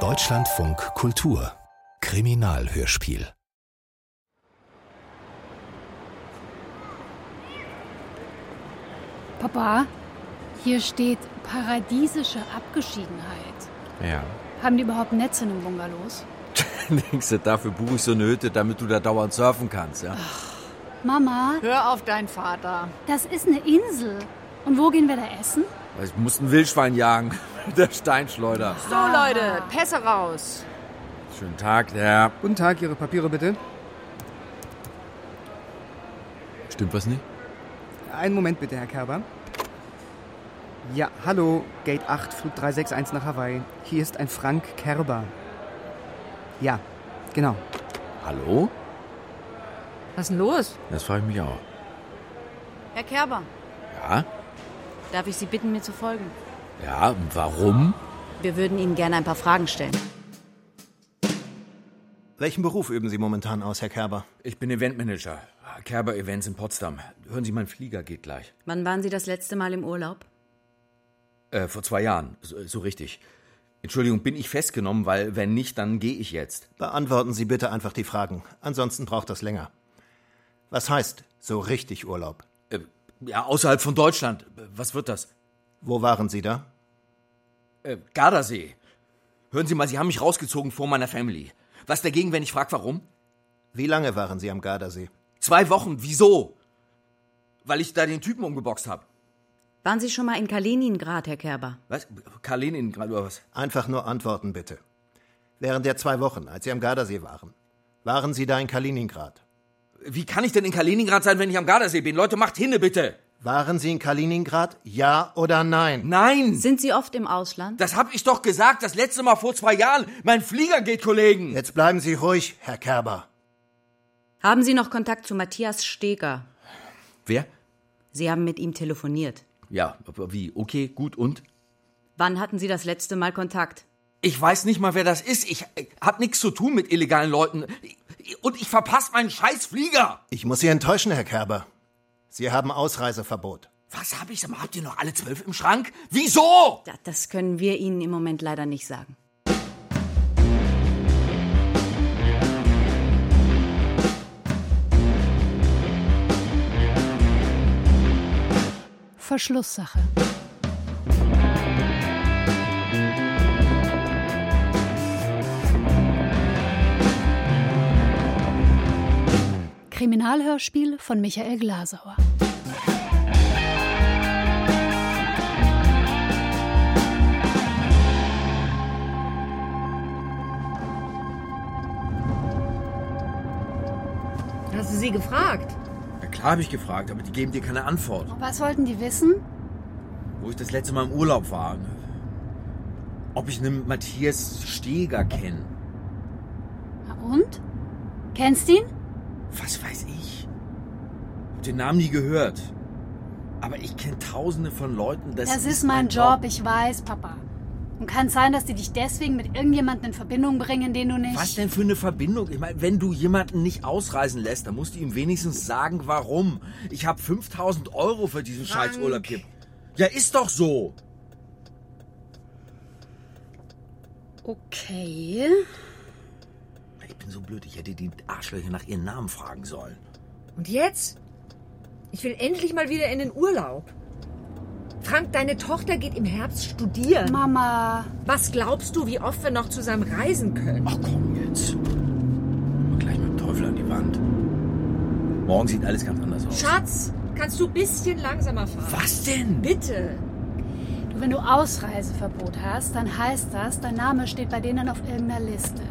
Deutschlandfunk Kultur Kriminalhörspiel Papa, hier steht paradiesische Abgeschiedenheit. Ja. Haben die überhaupt Netze in den Bungalows? Denkst du, dafür buche ich so eine Hütte, damit du da dauernd surfen kannst, ja? Mama, Hör auf deinen Vater. das ist eine Insel. Und wo gehen wir da essen? Ich muss ein Wildschwein jagen. Der Steinschleuder. So, Leute, Pässe raus. Schönen Tag, ja. Guten Tag, Ihre Papiere bitte. Stimmt was nicht? Einen Moment bitte, Herr Kerber. Ja, hallo, Gate 8, Flug 361 nach Hawaii. Hier ist ein Frank Kerber. Ja, genau. Hallo? Was ist denn los? Das frage ich mich auch. Herr Kerber, Ja? darf ich Sie bitten, mir zu folgen? Ja, warum? Wir würden Ihnen gerne ein paar Fragen stellen. Welchen Beruf üben Sie momentan aus, Herr Kerber? Ich bin Eventmanager. Kerber Events in Potsdam. Hören Sie, mein Flieger geht gleich. Wann waren Sie das letzte Mal im Urlaub? Äh, vor zwei Jahren. So, so richtig. Entschuldigung, bin ich festgenommen, weil wenn nicht, dann gehe ich jetzt. Beantworten Sie bitte einfach die Fragen. Ansonsten braucht das länger. Was heißt so richtig Urlaub? Äh, ja, außerhalb von Deutschland. Was wird das? Wo waren Sie da? Äh, Gardasee. Hören Sie mal, Sie haben mich rausgezogen vor meiner Family. Was dagegen, wenn ich frage, warum? Wie lange waren Sie am Gardasee? Zwei Wochen. Wieso? Weil ich da den Typen umgeboxt habe. Waren Sie schon mal in Kaliningrad, Herr Kerber? Was? Kaliningrad oder was? Einfach nur antworten bitte. Während der zwei Wochen, als Sie am Gardasee waren, waren Sie da in Kaliningrad? Wie kann ich denn in Kaliningrad sein, wenn ich am Gardasee bin? Leute, macht hinne, bitte. Waren Sie in Kaliningrad? Ja oder nein? Nein! Sind Sie oft im Ausland? Das hab ich doch gesagt, das letzte Mal vor zwei Jahren. Mein Flieger geht, Kollegen. Jetzt bleiben Sie ruhig, Herr Kerber. Haben Sie noch Kontakt zu Matthias Steger? Wer? Sie haben mit ihm telefoniert. Ja, aber wie? Okay, gut und? Wann hatten Sie das letzte Mal Kontakt? Ich weiß nicht mal, wer das ist. Ich äh, hab nichts zu tun mit illegalen Leuten. Und ich verpasse meinen scheiß Flieger. Ich muss Sie enttäuschen, Herr Kerber. Sie haben Ausreiseverbot. Was hab ich? Sag mal, Habt ihr noch alle zwölf im Schrank? Wieso? Ja, Das können wir Ihnen im Moment leider nicht sagen. Verschlusssache. Kriminalhörspiel von Michael Glasauer. Hast du sie gefragt? Ja, klar habe ich gefragt, aber die geben dir keine Antwort. Was wollten die wissen? Wo ich das letzte Mal im Urlaub war. Ob ich einen Matthias Steger kenne. Na Und? Kennst ihn? Was weiß ich? Hab den Namen nie gehört. Aber ich kenne tausende von Leuten. Das, Das ist mein Job, ich weiß, Papa. Und kann sein, dass die dich deswegen mit irgendjemandem in Verbindung bringen, den du nicht. Was denn für eine Verbindung? Ich meine, wenn du jemanden nicht ausreisen lässt, dann musst du ihm wenigstens sagen, warum. Ich habe 5000 Euro für diesen Scheißurlaub hier. Ja, ist doch so. Okay. Ich bin so blöd, ich hätte die Arschlöcher nach ihren Namen fragen sollen. Und jetzt? Ich will endlich mal wieder in den Urlaub. Frank, deine Tochter geht im Herbst studieren. Mama. Was glaubst du, wie oft wir noch zusammen reisen können? Ach komm jetzt. Mal Gleich mit dem Teufel an die Wand. Morgen sieht alles ganz anders aus. Schatz, kannst du ein bisschen langsamer fahren? Was denn? Bitte. Du, wenn du Ausreiseverbot hast, dann heißt das, dein Name steht bei denen auf irgendeiner Liste.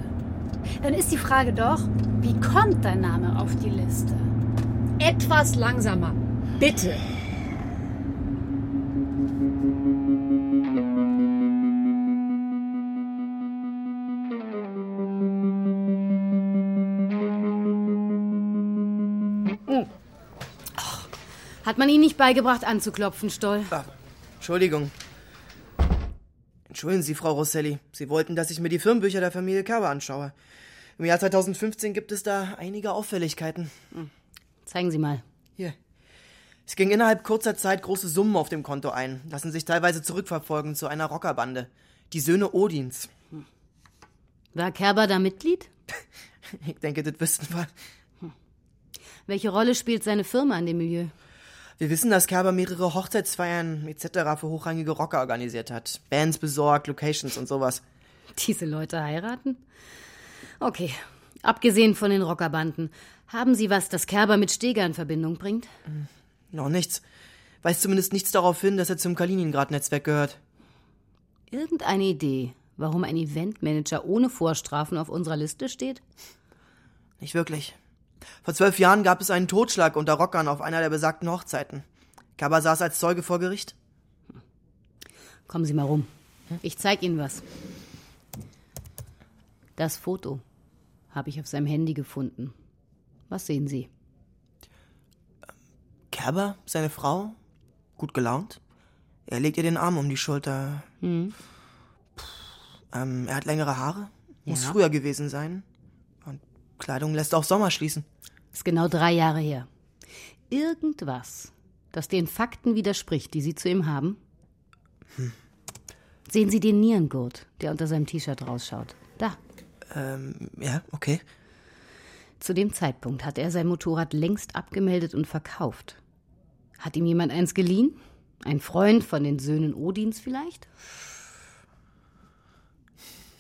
Dann ist die Frage doch, wie kommt dein Name auf die Liste? Etwas langsamer. Bitte. Hat man Ihnen nicht beigebracht, anzuklopfen, Stoll? Entschuldigung. Entschuldigen Sie, Frau Rosselli. Sie wollten, dass ich mir die Firmenbücher der Familie Kerber anschaue. Im Jahr 2015 gibt es da einige Auffälligkeiten. Zeigen Sie mal. Hier. Es ging innerhalb kurzer Zeit große Summen auf dem Konto ein, lassen sich teilweise zurückverfolgen zu einer Rockerbande. Die Söhne Odins. War Kerber da Mitglied? Ich denke, das wüssten wir. Welche Rolle spielt seine Firma in dem Milieu? Wir wissen, dass Kerber mehrere Hochzeitsfeiern etc. für hochrangige Rocker organisiert hat. Bands besorgt, Locations und sowas. Diese Leute heiraten? Okay. Abgesehen von den Rockerbanden, haben Sie was, das Kerber mit Steger in Verbindung bringt? Noch nichts. Weiß zumindest nichts darauf hin, dass er zum Kaliningrad-Netzwerk gehört. Irgendeine Idee, warum ein Eventmanager ohne Vorstrafen auf unserer Liste steht? Nicht wirklich. Vor zwölf Jahren gab es einen Totschlag unter Rockern auf einer der besagten Hochzeiten. Kerber saß als Zeuge vor Gericht. Kommen Sie mal rum. Ich zeig Ihnen was. Das Foto habe ich auf seinem Handy gefunden. Was sehen Sie? Kerber, seine Frau, gut gelaunt. Er legt ihr den Arm um die Schulter. Hm. Ähm, er hat längere Haare. Muss Ja. früher gewesen sein. Kleidung lässt auf Sommer schließen. Ist genau drei Jahre her. Irgendwas, das den Fakten widerspricht, die Sie zu ihm haben? Sehen Sie den Nierengurt, der unter seinem T-Shirt rausschaut. Da. Ähm, ja, okay. Zu dem Zeitpunkt hat er sein Motorrad längst abgemeldet und verkauft. Hat ihm jemand eins geliehen? Ein Freund von den Söhnen Odins vielleicht?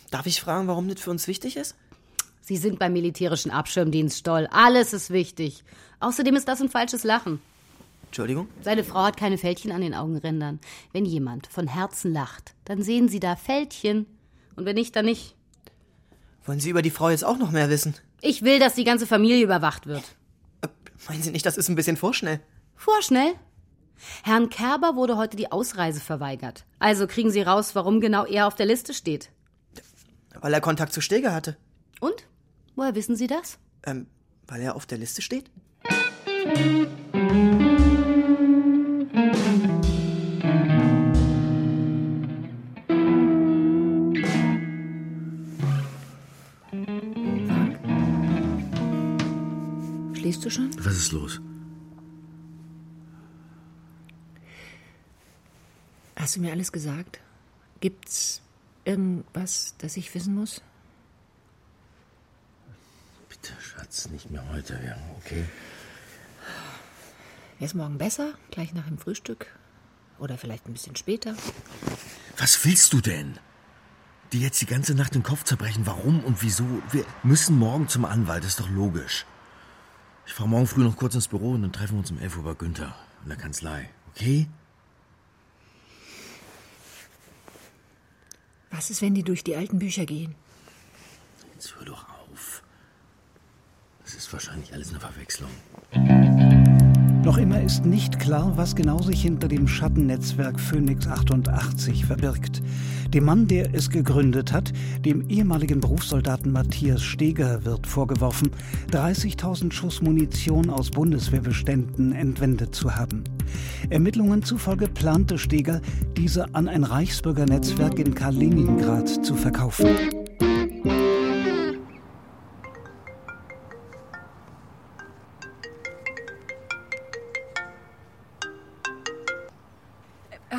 Darf ich fragen, warum das für uns wichtig ist? Sie sind beim militärischen Abschirmdienst Stoll. Alles ist wichtig. Außerdem ist das ein falsches Lachen. Entschuldigung? Seine Frau hat keine Fältchen an den Augenrändern. Wenn jemand von Herzen lacht, dann sehen Sie da Fältchen. Und wenn nicht, dann nicht. Wollen Sie über die Frau jetzt auch noch mehr wissen? Ich will, dass die ganze Familie überwacht wird. Äh, meinen Sie nicht, das ist ein bisschen vorschnell? Vorschnell. Herrn Kerber wurde heute die Ausreise verweigert. Also kriegen Sie raus, warum genau er auf der Liste steht. Weil er Kontakt zu Steger hatte. Und? Woher wissen Sie das? Ähm, weil er auf der Liste steht? Schläfst du schon? Was ist los? Hast du mir alles gesagt? Gibt's irgendwas, das ich wissen muss? Schatz, nicht mehr heute, ja, okay? Wäre es morgen besser? Gleich nach dem Frühstück? Oder vielleicht ein bisschen später? Was willst du denn? Die jetzt die ganze Nacht den Kopf zerbrechen, warum und wieso? Wir müssen morgen zum Anwalt, ist doch logisch. Ich fahre morgen früh noch kurz ins Büro und dann treffen wir uns um 11 Uhr bei Günther in der Kanzlei, okay? Was ist, wenn die durch die alten Bücher gehen? Jetzt hör doch auf. Das ist wahrscheinlich alles eine Verwechslung. Noch immer ist nicht klar, was genau sich hinter dem Schattennetzwerk Phoenix 88 verbirgt. Dem Mann, der es gegründet hat, dem ehemaligen Berufssoldaten Matthias Steger, wird vorgeworfen, 30.000 Schuss Munition aus Bundeswehrbeständen entwendet zu haben. Ermittlungen zufolge plante Steger, diese an ein Reichsbürgernetzwerk in Kaliningrad zu verkaufen.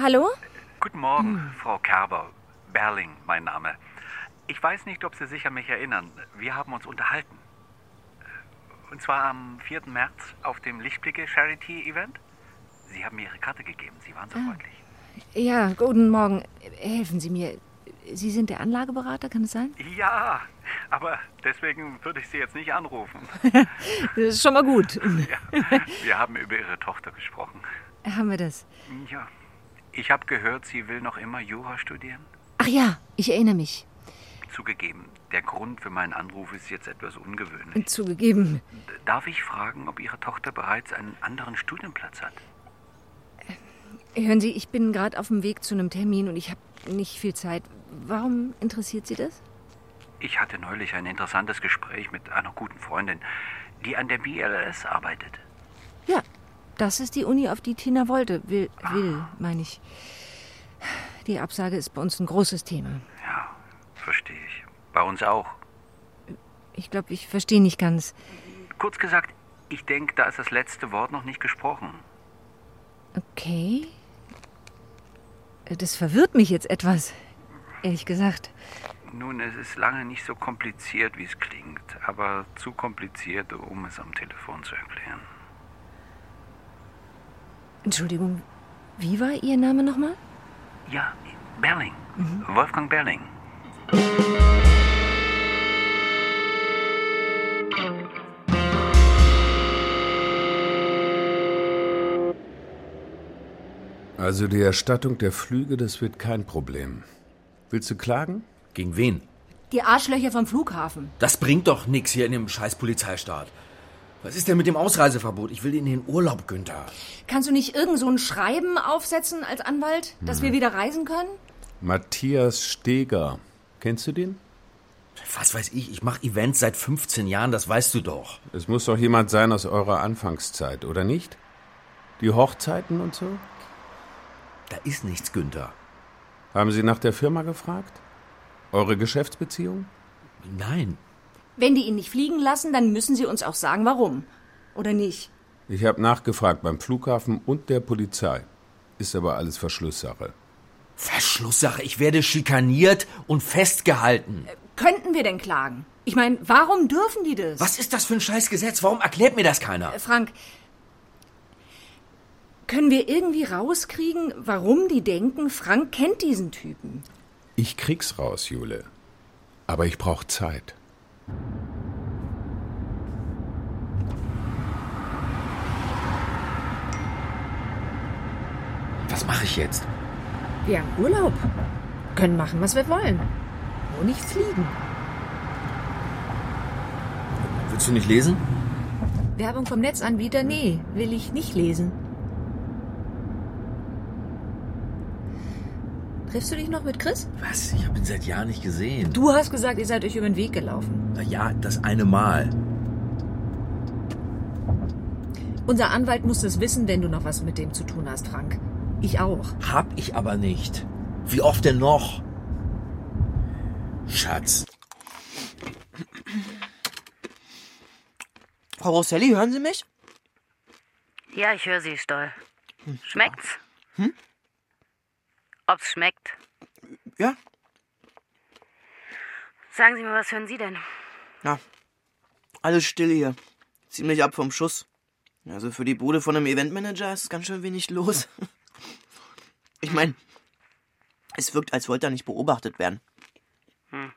Hallo? Guten Morgen, Frau Kerber. Berling, mein Name. Ich weiß nicht, ob Sie sich an mich erinnern. Wir haben uns unterhalten. Und zwar am 4. März auf dem Lichtblicke Charity Event. Sie haben mir Ihre Karte gegeben. Sie waren so freundlich. Ja, guten Morgen. Helfen Sie mir. Sie sind der Anlageberater, kann es sein? Ja, aber deswegen würde ich Sie jetzt nicht anrufen. Das ist schon mal gut. Ja, wir haben über Ihre Tochter gesprochen. Haben wir das? Ja. Ich habe gehört, sie will noch immer Jura studieren. Ach ja, ich erinnere mich. Zugegeben, der Grund für meinen Anruf ist jetzt etwas ungewöhnlich. Zugegeben. Darf ich fragen, ob Ihre Tochter bereits einen anderen Studienplatz hat? Hören Sie, ich bin gerade auf dem Weg zu einem Termin und ich habe nicht viel Zeit. Warum interessiert Sie das? Ich hatte neulich ein interessantes Gespräch mit einer guten Freundin, die an der BLS arbeitet. Ja, das ist die Uni, auf die Tina wollte. Will, will, meine ich. Die Absage ist bei uns ein großes Thema. Ja, verstehe ich. Bei uns auch. Ich glaube, ich verstehe nicht ganz. Kurz gesagt, ich denke, da ist das letzte Wort noch nicht gesprochen. Okay. Das verwirrt mich jetzt etwas. ehrlich gesagt. Nun, es ist lange nicht so kompliziert, wie es klingt, aber zu kompliziert, um es am Telefon zu erklären. Entschuldigung, wie war Ihr Name nochmal? Ja, Berling. Wolfgang Berling. Also die Erstattung der Flüge, das wird kein Problem. Willst du klagen? Gegen wen? Die Arschlöcher vom Flughafen. Das bringt doch nichts hier in dem scheiß Polizeistaat. Was ist denn mit dem Ausreiseverbot? Ich will in den Urlaub, Günther. Kannst du nicht irgend so ein Schreiben aufsetzen als Anwalt, dass wir wieder reisen können? Matthias Steger. Kennst du den? Was weiß ich, ich mache Events seit 15 Jahren, das weißt du doch. Es muss doch jemand sein aus eurer Anfangszeit, oder nicht? Die Hochzeiten und so? Da ist nichts, Günther. Haben Sie nach der Firma gefragt? Eure Geschäftsbeziehung? Nein. Wenn die ihn nicht fliegen lassen, dann müssen sie uns auch sagen, warum. Oder nicht? Ich habe nachgefragt beim Flughafen und der Polizei. Ist aber alles Verschlusssache. Verschlusssache, ich werde schikaniert und festgehalten. Könnten wir denn klagen? Ich meine, warum dürfen die das? Was ist das für ein Scheißgesetz? Warum erklärt mir das keiner? Äh, Frank, können wir irgendwie rauskriegen, warum die denken, Frank kennt diesen Typen? Ich krieg's raus, Jule. Aber ich brauche Zeit. Was mache ich jetzt? Wir haben Urlaub. Können machen, was wir wollen. Nur nicht fliegen. Willst du nicht lesen? Werbung vom Netzanbieter? Nee, will ich nicht lesen. Triffst du dich noch mit Chris? Was? Ich habe ihn seit Jahren nicht gesehen. Du hast gesagt, ihr seid euch über den Weg gelaufen. Na ja, das eine Mal. Unser Anwalt muss es wissen, wenn du noch was mit dem zu tun hast, Frank. Ich auch. Hab ich aber nicht. Wie oft denn noch? Schatz. Frau Rosselli, hören Sie mich? Ja, ich höre Sie, Stoll. Schmeckt's? Hm? Ob's schmeckt? Ja. Sagen Sie mir, was hören Sie denn? Na, alles still hier. Ziemlich ab vom Schuss. Also für die Bude von einem Eventmanager ist ganz schön wenig los. Ich meine, es wirkt, als wollte er nicht beobachtet werden. Hm.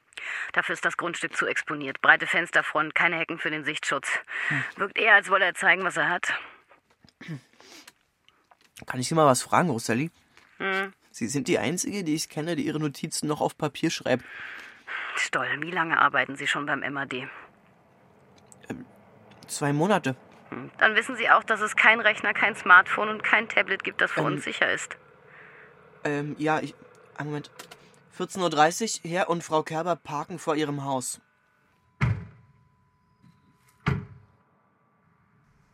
Dafür ist das Grundstück zu exponiert. Breite Fensterfront, keine Hecken für den Sichtschutz. Wirkt eher, als wolle er zeigen, was er hat. Kann ich Sie mal was fragen, Rosalie? Hm. Sie sind die Einzige, die ich kenne, die ihre Notizen noch auf Papier schreibt. Stoll, wie lange arbeiten Sie schon beim MAD? Zwei Monate. Hm. Dann wissen Sie auch, dass es kein Rechner, kein Smartphone und kein Tablet gibt, das für Ähm. uns sicher ist. Ähm, ja, ich. Einen Moment. 14.30 Uhr, Herr und Frau Kerber parken vor ihrem Haus.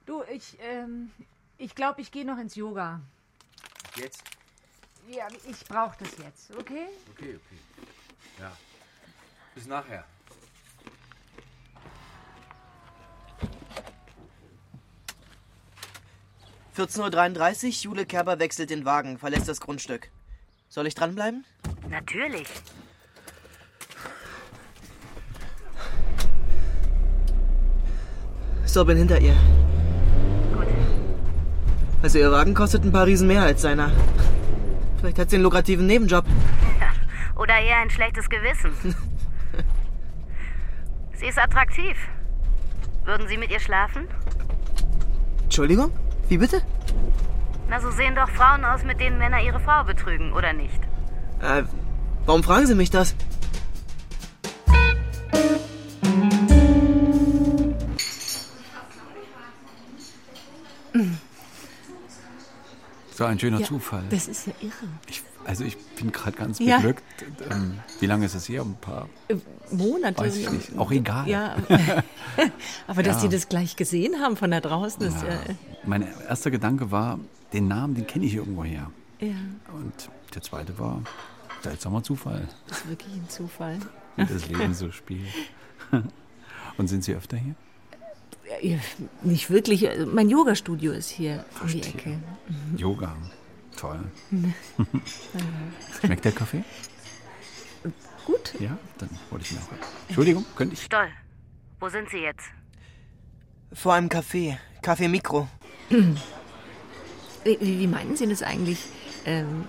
Du, ich, ähm, ich glaube, ich gehe noch ins Yoga. Jetzt? Ja, ich brauche das jetzt, okay? Okay, okay. Ja. Bis nachher. Uhr 14.33 Uhr, Jule Kerber wechselt den Wagen, verlässt das Grundstück. Soll ich dranbleiben? Natürlich. So, bin hinter ihr. Gut. Also, ihr Wagen kostet ein paar Riesen mehr als seiner. Vielleicht hat sie einen lukrativen Nebenjob. Oder eher ein schlechtes Gewissen. Sie ist attraktiv. Würden Sie mit ihr schlafen? Entschuldigung? Wie bitte? Na, so sehen doch Frauen aus, mit denen Männer ihre Frau betrügen, oder nicht? Äh, warum fragen Sie mich das? So ein schöner Ja, Zufall. Das ist ja irre. Ich, also ich bin gerade ganz Ja. beglückt. Ähm, wie lange ist es her? Ein paar. Äh, Monate. Weiß ich nicht. Auch egal. Ja, aber dass. Sie das gleich gesehen haben von da draußen, ist ja. Mein erster Gedanke war, den Namen, den kenne ich irgendwoher. Ja, Und der zweite war, seltsamer Zufall, das ist wirklich ein Zufall. wie das Leben so spielt. Und sind Sie öfter hier? Ja, Nicht wirklich. also Mein Yoga-Studio ist hier um die Ecke. Yoga. Toll. Schmeckt der Kaffee? Gut. Ja, dann hole ich mir auch. Entschuldigung, könnte ich. Stoll, wo sind Sie jetzt? Vor einem Café. Café Mikro. Wie, wie meinen Sie das eigentlich? Ähm,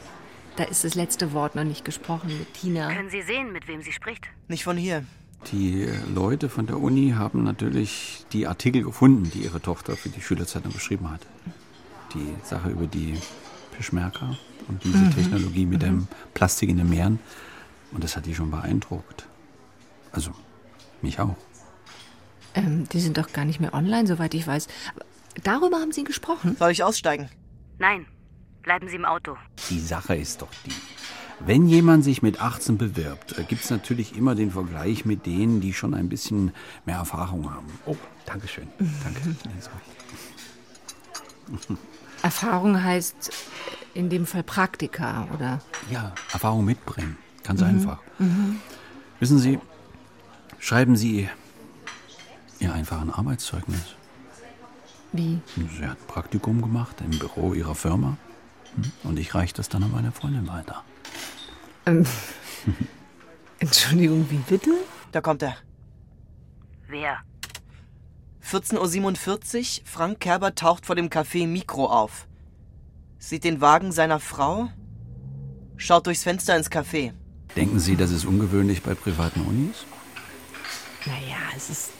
da ist das letzte Wort noch nicht gesprochen mit Tina. Können Sie sehen, mit wem sie spricht? Nicht von hier. Die Leute von der Uni haben natürlich die Artikel gefunden, die ihre Tochter für die Schülerzeitung geschrieben hat. Die Sache über die Peschmerga und diese Mhm. Technologie mit Mhm. dem Plastik in den Meeren. Und das hat die schon beeindruckt. Also, mich auch. Ähm, die sind doch gar nicht mehr online, soweit ich weiß. Darüber haben Sie gesprochen? Soll ich aussteigen? Nein, bleiben Sie im Auto. Die Sache ist doch die. Wenn jemand sich mit 18 bewirbt, gibt es natürlich immer den Vergleich mit denen, die schon ein bisschen mehr Erfahrung haben. Oh, Dankeschön. Danke. Erfahrung heißt in dem Fall Praktika, oder? Ja, Erfahrung mitbringen. Ganz Mhm. einfach. Mhm. Wissen Sie, schreiben Sie Ihr einfach ein Arbeitszeugnis. Wie? Sie hat ein Praktikum gemacht im Büro Ihrer Firma. Hm, Und ich reiche das dann an meine Freundin weiter. Ähm, Entschuldigung, wie bitte? Da kommt er. Wer? 14.47 Uhr, Frank Kerber taucht vor dem Café Mikro auf. Sieht den Wagen seiner Frau, schaut durchs Fenster ins Café. Denken Sie, das ist ungewöhnlich bei privaten Unis? Naja, es ist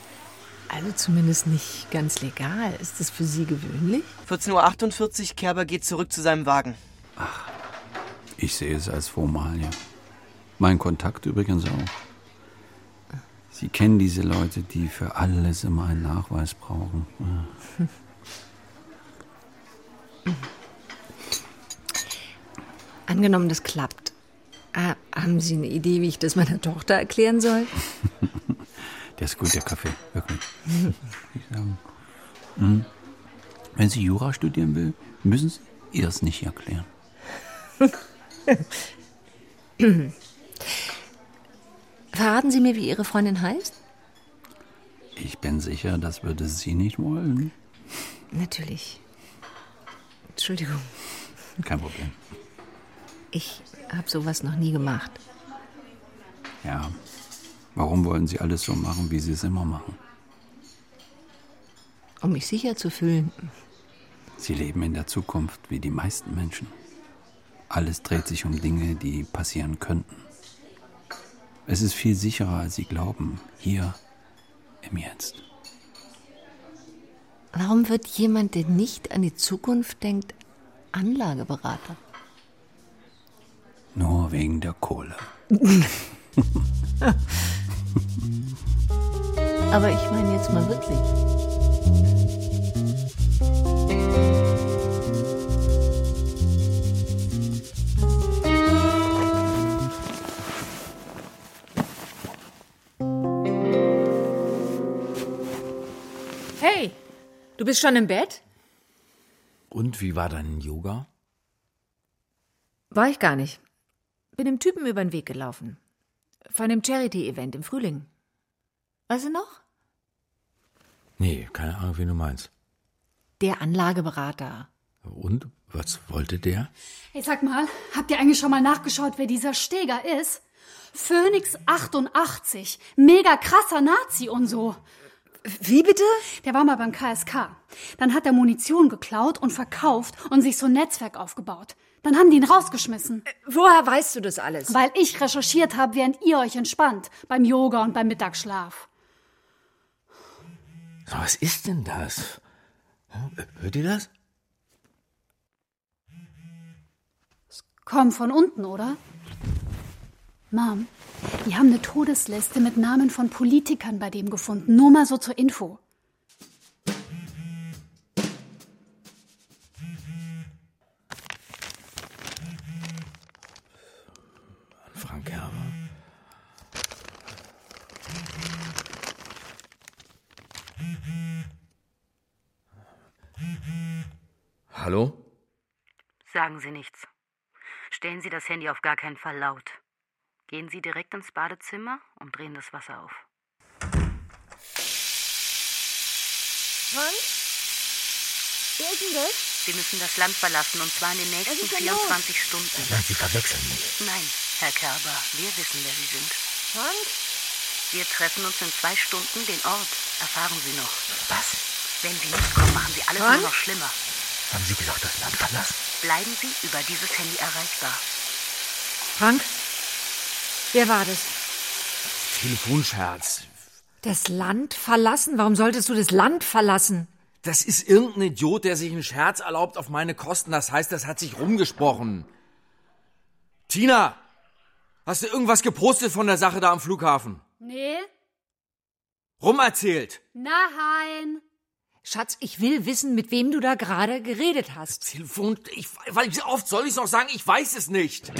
also zumindest nicht ganz legal. Ist das für Sie gewöhnlich? 14.48 Uhr, Kerber geht zurück zu seinem Wagen. Ich sehe es als Formalie. Mein Kontakt übrigens auch. Sie kennen diese Leute, die für alles immer einen Nachweis brauchen. Ja. Angenommen, das klappt. Ah, haben Sie eine Idee, wie ich das meiner Tochter erklären soll? Der ist gut, der Kaffee, wirklich. Mhm. Wenn sie Jura studieren will, müssen Sie ihr es nicht erklären. Verraten Sie mir, wie Ihre Freundin heißt? Ich bin sicher, das würde sie nicht wollen. Natürlich. Entschuldigung, Kein Problem. ich habe sowas noch nie gemacht. Ja. Warum wollen Sie alles so machen, wie Sie es immer machen? Um mich sicher zu fühlen. Sie leben in der Zukunft wie die meisten Menschen. Alles dreht sich um Dinge, die passieren könnten. Es ist viel sicherer, als Sie glauben, hier im Jetzt. Warum wird jemand, der nicht an die Zukunft denkt, Anlageberater? Nur wegen der Kohle. Aber ich meine jetzt mal wirklich. Bist schon im Bett? Und wie war dein Yoga? War ich gar nicht. Bin dem Typen über den Weg gelaufen. Von einem Charity-Event im Frühling. Weißt du noch? Nee, keine Ahnung, wie du meinst. Der Anlageberater. Und? Was wollte der? Hey, sag mal, habt ihr eigentlich schon mal nachgeschaut, wer dieser Steger ist? Phoenix 88. Mega krasser Nazi und so. Wie bitte? Der war mal beim KSK. Dann hat er Munition geklaut und verkauft und sich so ein Netzwerk aufgebaut. Dann haben die ihn rausgeschmissen. Woher weißt du das alles? Weil ich recherchiert habe, während ihr euch entspannt. Beim Yoga und beim Mittagsschlaf. So, was ist denn das? Hört ihr das? Komm von unten, oder? Mom, die haben eine Todesliste mit Namen von Politikern bei dem gefunden. Nur mal so zur Info. Frank Kerber. Hallo? Sagen Sie nichts. Stellen Sie das Handy auf gar keinen Fall laut. Gehen Sie direkt ins Badezimmer und drehen das Wasser auf. Frank? Wer ist denn das? Sie müssen das Land verlassen und zwar in den nächsten ist denn los? 24 Stunden. Nein, Sie verwechseln mich. Nein, Herr Kerber, wir wissen, wer Sie sind. Frank? Wir treffen uns in zwei Stunden. Den Ort erfahren Sie noch. Was? Wenn Sie nicht kommen, machen Sie alles Frank? nur noch schlimmer. Haben Sie gesagt, das Land verlassen? Bleiben Sie über dieses Handy erreichbar. Frank? Wer war das? Telefonscherz. Das Land verlassen? Warum solltest du das Land verlassen? Das ist irgendein Idiot, der sich einen Scherz erlaubt auf meine Kosten. Das heißt, das hat sich rumgesprochen. Tina, hast du irgendwas gepostet von der Sache da am Flughafen? Nee? Rumerzählt. Nein. Schatz, ich will wissen, mit wem du da gerade geredet hast. Telefon, ich, weil wie oft soll ich noch sagen, ich weiß es nicht.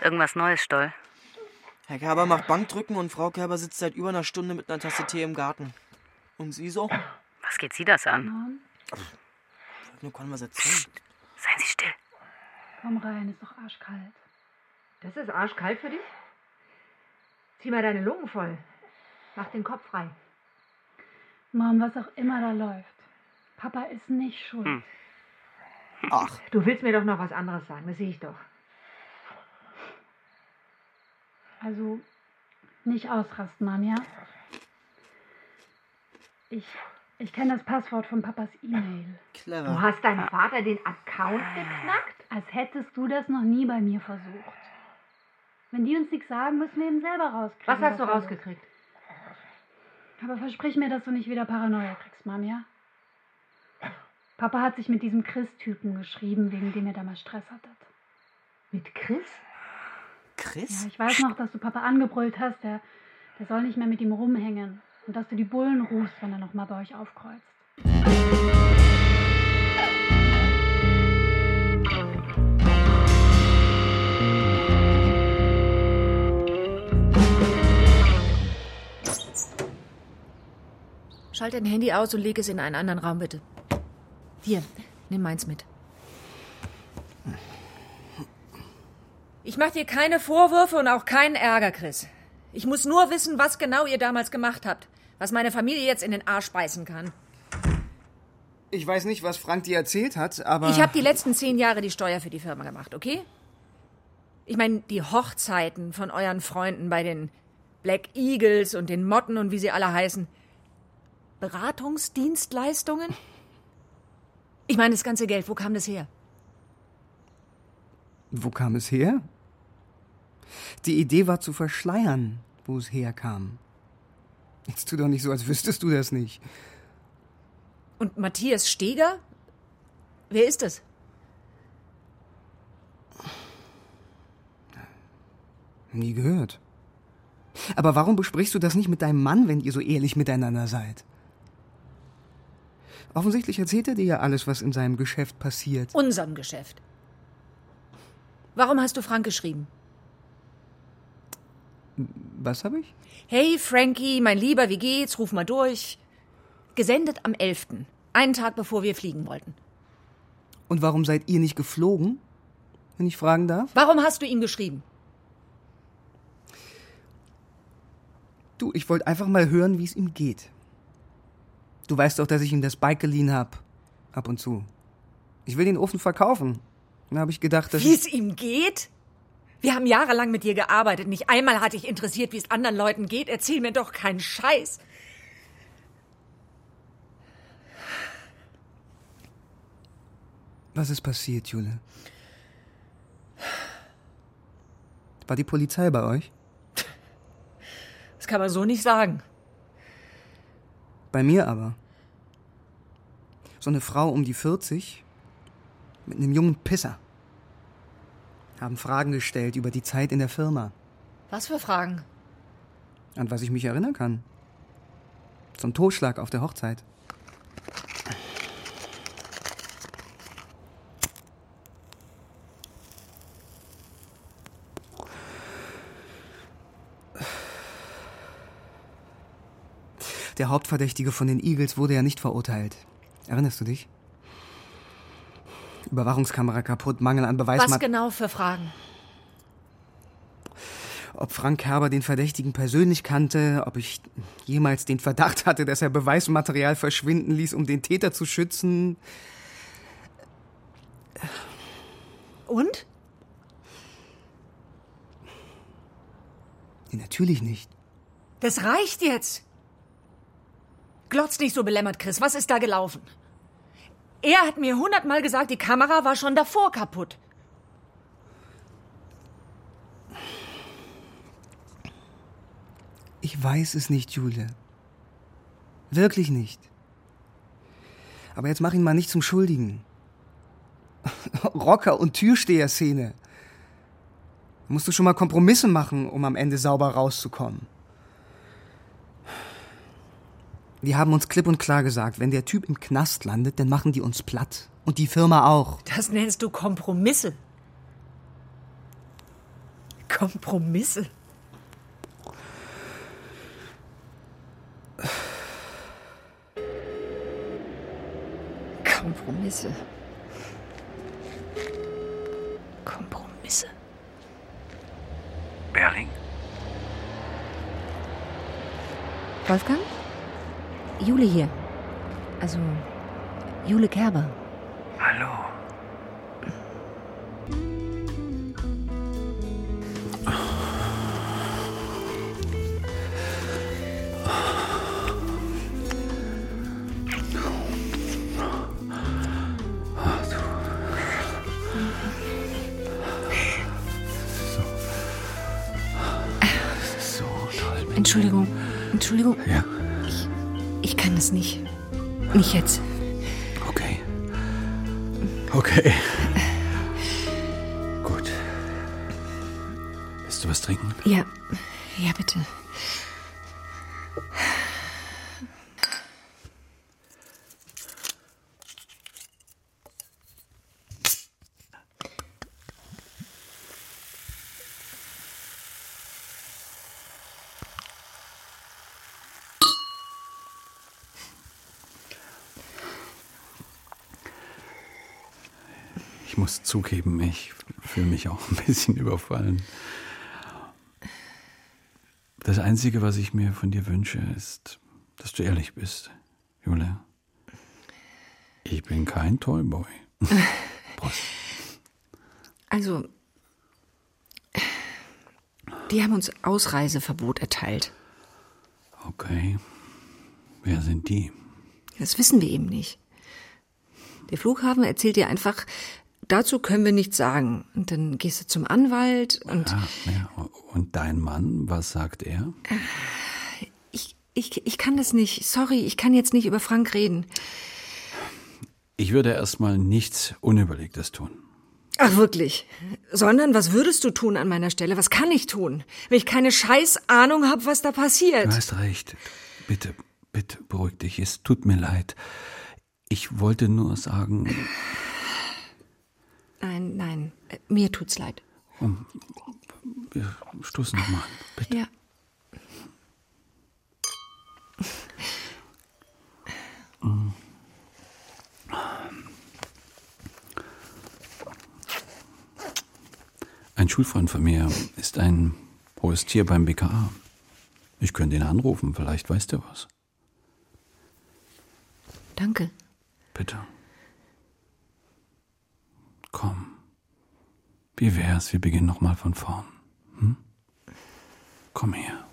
Irgendwas Neues, Stoll. Herr Kerber macht Bankdrücken und Frau Kerber sitzt seit über einer Stunde mit einer Tasse Tee im Garten. Und Sie so? Was geht Sie das an? Nur Konversation. Seien Sie still. Komm rein, ist doch arschkalt. Das ist arschkalt für dich? Zieh mal deine Lungen voll. Mach den Kopf frei. Mom, was auch immer da läuft. Papa ist nicht schuld. Hm. Ach, Du willst mir doch noch was anderes sagen, das sehe ich doch. Also, nicht ausrasten, Mom, ja? Ich, ich kenne das Passwort von Papas E-Mail. clever. Du hast deinem Vater den Account geknackt? Als hättest du das noch nie bei mir versucht. Wenn die uns nichts sagen, müssen wir eben selber rauskriegen. Was hast du er rausgekriegt? Aber versprich mir, dass du nicht wieder Paranoia kriegst, Mom, ja? Papa hat sich mit diesem Chris-Typen geschrieben, wegen dem ihr damals Stress hattet. Mit Chris? Chris? Ja, ich weiß noch, dass du Papa angebrüllt hast, der, der soll nicht mehr mit ihm rumhängen. Und dass du die Bullen rufst, wenn er nochmal bei euch aufkreuzt. Schalt dein Handy aus und leg es in einen anderen Raum, bitte. Hier, nimm meins mit. Ich mach dir keine Vorwürfe und auch keinen Ärger, Chris. Ich muss nur wissen, was genau ihr damals gemacht habt. Was meine Familie jetzt in den Arsch beißen kann. Ich weiß nicht, was Frank dir erzählt hat, aber. Ich habe die letzten zehn Jahre die Steuer für die Firma gemacht, okay? Ich meine, die Hochzeiten von euren Freunden bei den Black Eagles und den Motten und wie sie alle heißen. Beratungsdienstleistungen? Ich meine, das ganze Geld, wo kam das her? Wo kam es her? Die Idee war zu verschleiern, wo es herkam. Jetzt tu doch nicht so, als wüsstest du das nicht. Und Matthias Steger? Wer ist das? Nie gehört. Aber warum besprichst du das nicht mit deinem Mann, wenn ihr so ehrlich miteinander seid? Offensichtlich erzählt er dir ja alles, was in seinem Geschäft passiert. Unserem Geschäft. Warum hast du Frank geschrieben? Was habe ich? Hey Frankie, mein Lieber, wie geht's? Ruf mal durch. Gesendet am 11., einen Tag bevor wir fliegen wollten. Und warum seid ihr nicht geflogen? Wenn ich fragen darf? Warum hast du ihm geschrieben? Du, ich wollte einfach mal hören, wie es ihm geht. Du weißt doch, dass ich ihm das Bike geliehen hab. Ab und zu. Ich will den Ofen verkaufen. Dann habe ich gedacht, dass Wie ich... es ihm geht? Wir haben jahrelang mit dir gearbeitet. Nicht einmal hat dich interessiert, wie es anderen Leuten geht. Erzähl mir doch keinen Scheiß. Was ist passiert, Jule? War die Polizei bei euch? Das kann man so nicht sagen. Bei mir aber. So eine Frau um die 40 mit einem jungen Pisser. Haben Fragen gestellt über die Zeit in der Firma. Was für Fragen? An was ich mich erinnern kann. Zum Totschlag auf der Hochzeit. Der Hauptverdächtige von den Eagles wurde ja nicht verurteilt. Erinnerst du dich? Überwachungskamera kaputt, Mangel an Beweismaterial. Was genau für Fragen? ob Frank Kerber den Verdächtigen persönlich kannte, ob ich jemals den Verdacht hatte, dass er Beweismaterial verschwinden ließ, um den Täter zu schützen. Und? Nee, natürlich nicht. Das reicht jetzt. Glotz nicht so belämmert, Chris. Was ist da gelaufen? Er hat mir hundertmal gesagt, die Kamera war schon davor kaputt. Ich weiß es nicht, Jule. Wirklich nicht. Aber jetzt mach ihn mal nicht zum Schuldigen. Rocker- und Türsteher-Szene. Musst du schon mal Kompromisse machen, um am Ende sauber rauszukommen. Die haben uns klipp und klar gesagt, wenn der Typ im Knast landet, dann machen die uns platt. Und die Firma auch. Das nennst du Kompromisse. Kompromisse. Kompromisse. Kompromisse. Berling? Wolfgang? Jule hier. Also, Jule Kerber. Hallo. Entschuldigung, Entschuldigung. Ja. Das nicht. Nicht jetzt. Zugeben, ich fühle mich auch ein bisschen überfallen. Das Einzige, was ich mir von dir wünsche, ist, dass du ehrlich bist, Jule. Ich bin kein Toyboy. Also, die haben uns Ausreiseverbot erteilt. Okay. Wer sind die? Das wissen wir eben nicht. Der Flughafen erzählt dir einfach, dazu können wir nichts sagen. Und dann gehst du zum Anwalt und Ah, ja. Und dein Mann, was sagt er? ich, ich kann das nicht. Sorry, ich kann jetzt nicht über Frank reden. Ich würde erstmal nichts Unüberlegtes tun. Ach, wirklich. Sondern, was würdest du tun an meiner Stelle? Was kann ich tun? Wenn ich keine scheiß Ahnung habe, was da passiert. Du hast recht. Bitte, bitte beruhig dich. Es tut mir leid. Ich wollte nur sagen, Nein, nein, mir tut's leid. um, wir stoßen nochmal. Bitte. Ja. Ein Schulfreund von mir ist ein hohes Tier beim BKA. Ich könnte ihn anrufen, vielleicht weiß der was. Danke. Bitte. Komm. Wie wär's, wir beginnen nochmal von vorn. Hm? Komm her.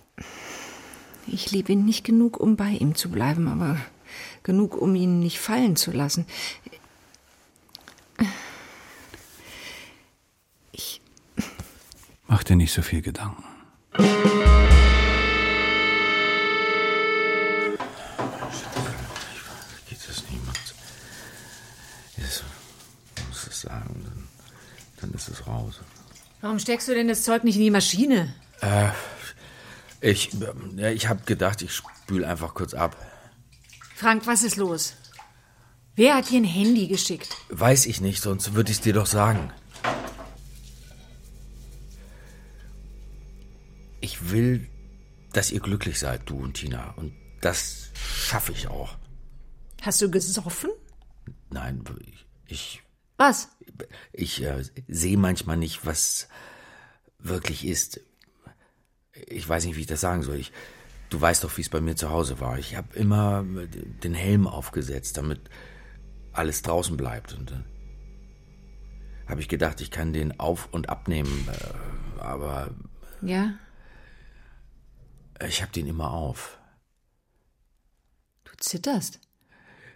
Ich liebe ihn nicht genug, um bei ihm zu bleiben, aber genug, um ihn nicht fallen zu lassen. Mach dir nicht so viel Gedanken. Ist es raus. Warum steckst du denn das Zeug nicht in die Maschine? Äh, ich, ja, ich habe gedacht, ich spül einfach kurz ab. Frank, was ist los? Wer hat dir ein Handy geschickt? Weiß ich nicht, sonst würde ich es dir doch sagen. Ich will, dass ihr glücklich seid, du und Tina. Und das schaffe ich auch. Hast du gesoffen? Nein, ich, ich, Was? ich äh, sehe manchmal nicht, was wirklich ist. Ich weiß nicht, wie ich das sagen soll. Ich, du weißt doch, wie es bei mir zu Hause war. Ich habe immer den Helm aufgesetzt, damit alles draußen bleibt. Und dann habe ich gedacht, ich kann den auf- und abnehmen. äh, Aber Ja? ich habe den immer auf. Du zitterst.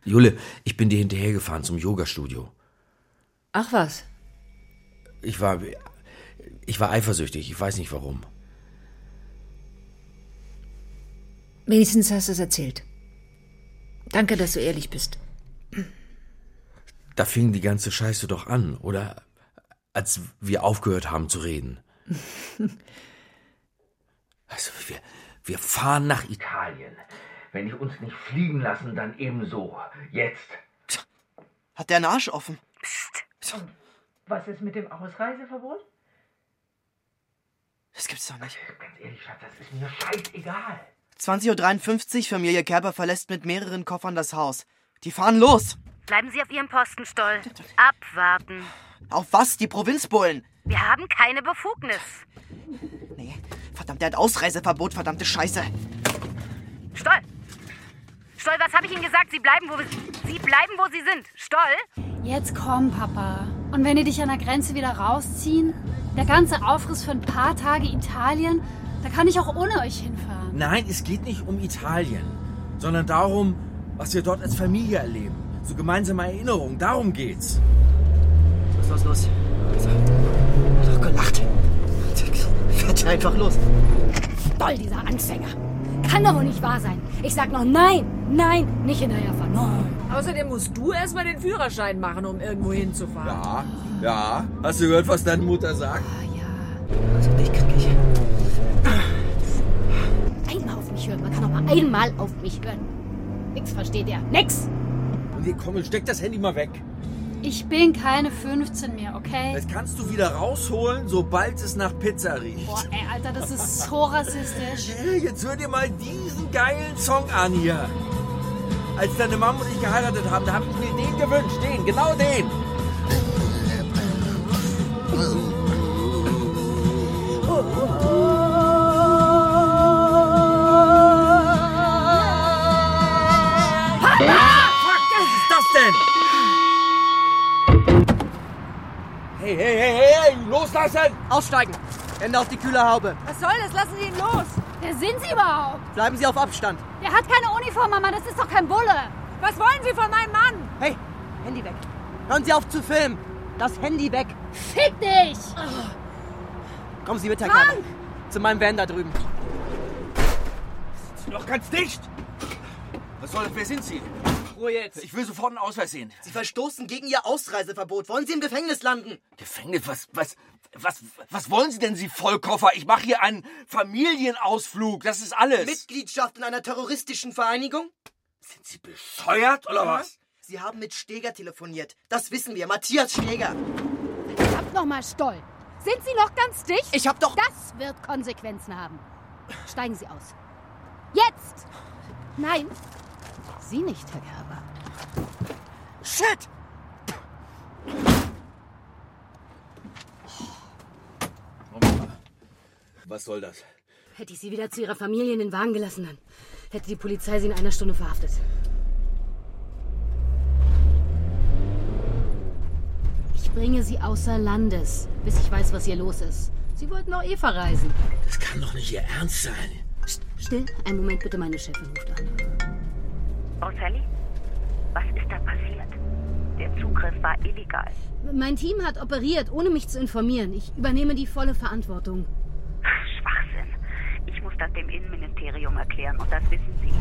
Jule, ich bin dir hinterhergefahren zum Yogastudio. Ach was. Ich war. Ich war eifersüchtig, ich weiß nicht warum. Wenigstens hast du es erzählt. Danke, dass du ehrlich bist. Da fing die ganze Scheiße doch an, oder? Als wir aufgehört haben zu reden. Also, wir, wir fahren nach Italien. Wenn die uns nicht fliegen lassen, dann ebenso. Jetzt. Hat der einen Arsch offen? Was ist mit dem Ausreiseverbot? Das gibt's doch nicht. Ganz ehrlich, Schatz, das ist mir scheißegal. 20.53 Uhr, Familie Kerber verlässt mit mehreren Koffern das Haus. Die fahren los. Bleiben Sie auf Ihrem Posten, Stoll. Abwarten. Auf was? Die Provinzbullen. Wir haben keine Befugnis. Verdammt, der hat Ausreiseverbot, verdammte Scheiße. Stoll! Stoll, was habe ich Ihnen gesagt? Sie bleiben, wo Sie bleiben, wo Sie sind. Stoll! Jetzt komm, Papa. Und wenn die dich an der Grenze wieder rausziehen? Der ganze Aufriss für ein paar Tage Italien? Da kann ich auch ohne euch hinfahren. Nein, es geht nicht um Italien, sondern darum, was wir dort als Familie erleben. So gemeinsame Erinnerungen, darum geht's. Los, los, los. Doch gelacht. Fährt einfach los. Doll, dieser Angstsänger. Kann doch wohl nicht wahr sein. Ich sag noch nein, nein, nicht hinterherfahren. Nein. Außerdem musst du erstmal den Führerschein machen, um irgendwo hinzufahren. Ja, ja. Hast du gehört, was deine Mutter sagt? Also dich krieg ich. Einmal auf mich hören. Man kann doch mal einmal auf mich hören. Nix versteht er. Nix. Und hier, komm, steck das Handy mal weg. Ich bin keine 15 mehr, okay? Das kannst du wieder rausholen, sobald es nach Pizza riecht. Boah, ey, Alter, das ist so rassistisch. Hey, Jetzt hör dir mal diesen geilen Song an hier. Als deine Mama und ich geheiratet haben, da habe ich mir den gewünscht. Den, genau den. Fuck, was ist das denn? Hey, hey, hey, hey, hey, loslassen! Aussteigen. Hände auf die kühle Haube. Was soll das? Lassen Sie ihn los! Wer sind Sie überhaupt? Bleiben Sie auf Abstand. Der hat keine Uniform, Mama. Das ist doch kein Bulle. Was wollen Sie von meinem Mann? Hey, Handy weg. Hören Sie auf zu filmen. Das Handy weg. Fick dich! Kommen Sie mit, Herr Frank! Kerber. Zu meinem Van da drüben. Noch ganz dicht! Was soll das? Wer sind Sie? Ruhe jetzt. Ich will sofort einen Ausweis sehen. Sie verstoßen gegen Ihr Ausreiseverbot. Wollen Sie im Gefängnis landen? Gefängnis? Was, was, was, was wollen Sie denn, Sie Vollkoffer? Ich mache hier einen Familienausflug. Das ist alles. Mitgliedschaft in einer terroristischen Vereinigung? Sind Sie bescheuert oder was? Sie haben mit Steger telefoniert. Das wissen wir. Matthias Steger. Verdammt nochmal, Stoll. Sind Sie noch ganz dicht? Ich hab doch... Das wird Konsequenzen haben. Steigen Sie aus. Jetzt! Nein, Sie nicht, Herr Gerber. Shit! Was soll das? Hätte ich Sie wieder zu Ihrer Familie in den Wagen gelassen, dann hätte die Polizei Sie in einer Stunde verhaftet. Ich bringe Sie außer Landes, bis ich weiß, was hier los ist. Sie wollten auch eh verreisen. Das kann doch nicht Ihr Ernst sein. Psst, still, einen Moment bitte, meine Chefin ruft an. Frau Sally, was ist da passiert? Der Zugriff war illegal. Mein Team hat operiert, ohne mich zu informieren. Ich übernehme die volle Verantwortung. Das dem Innenministerium erklären und das wissen Sie.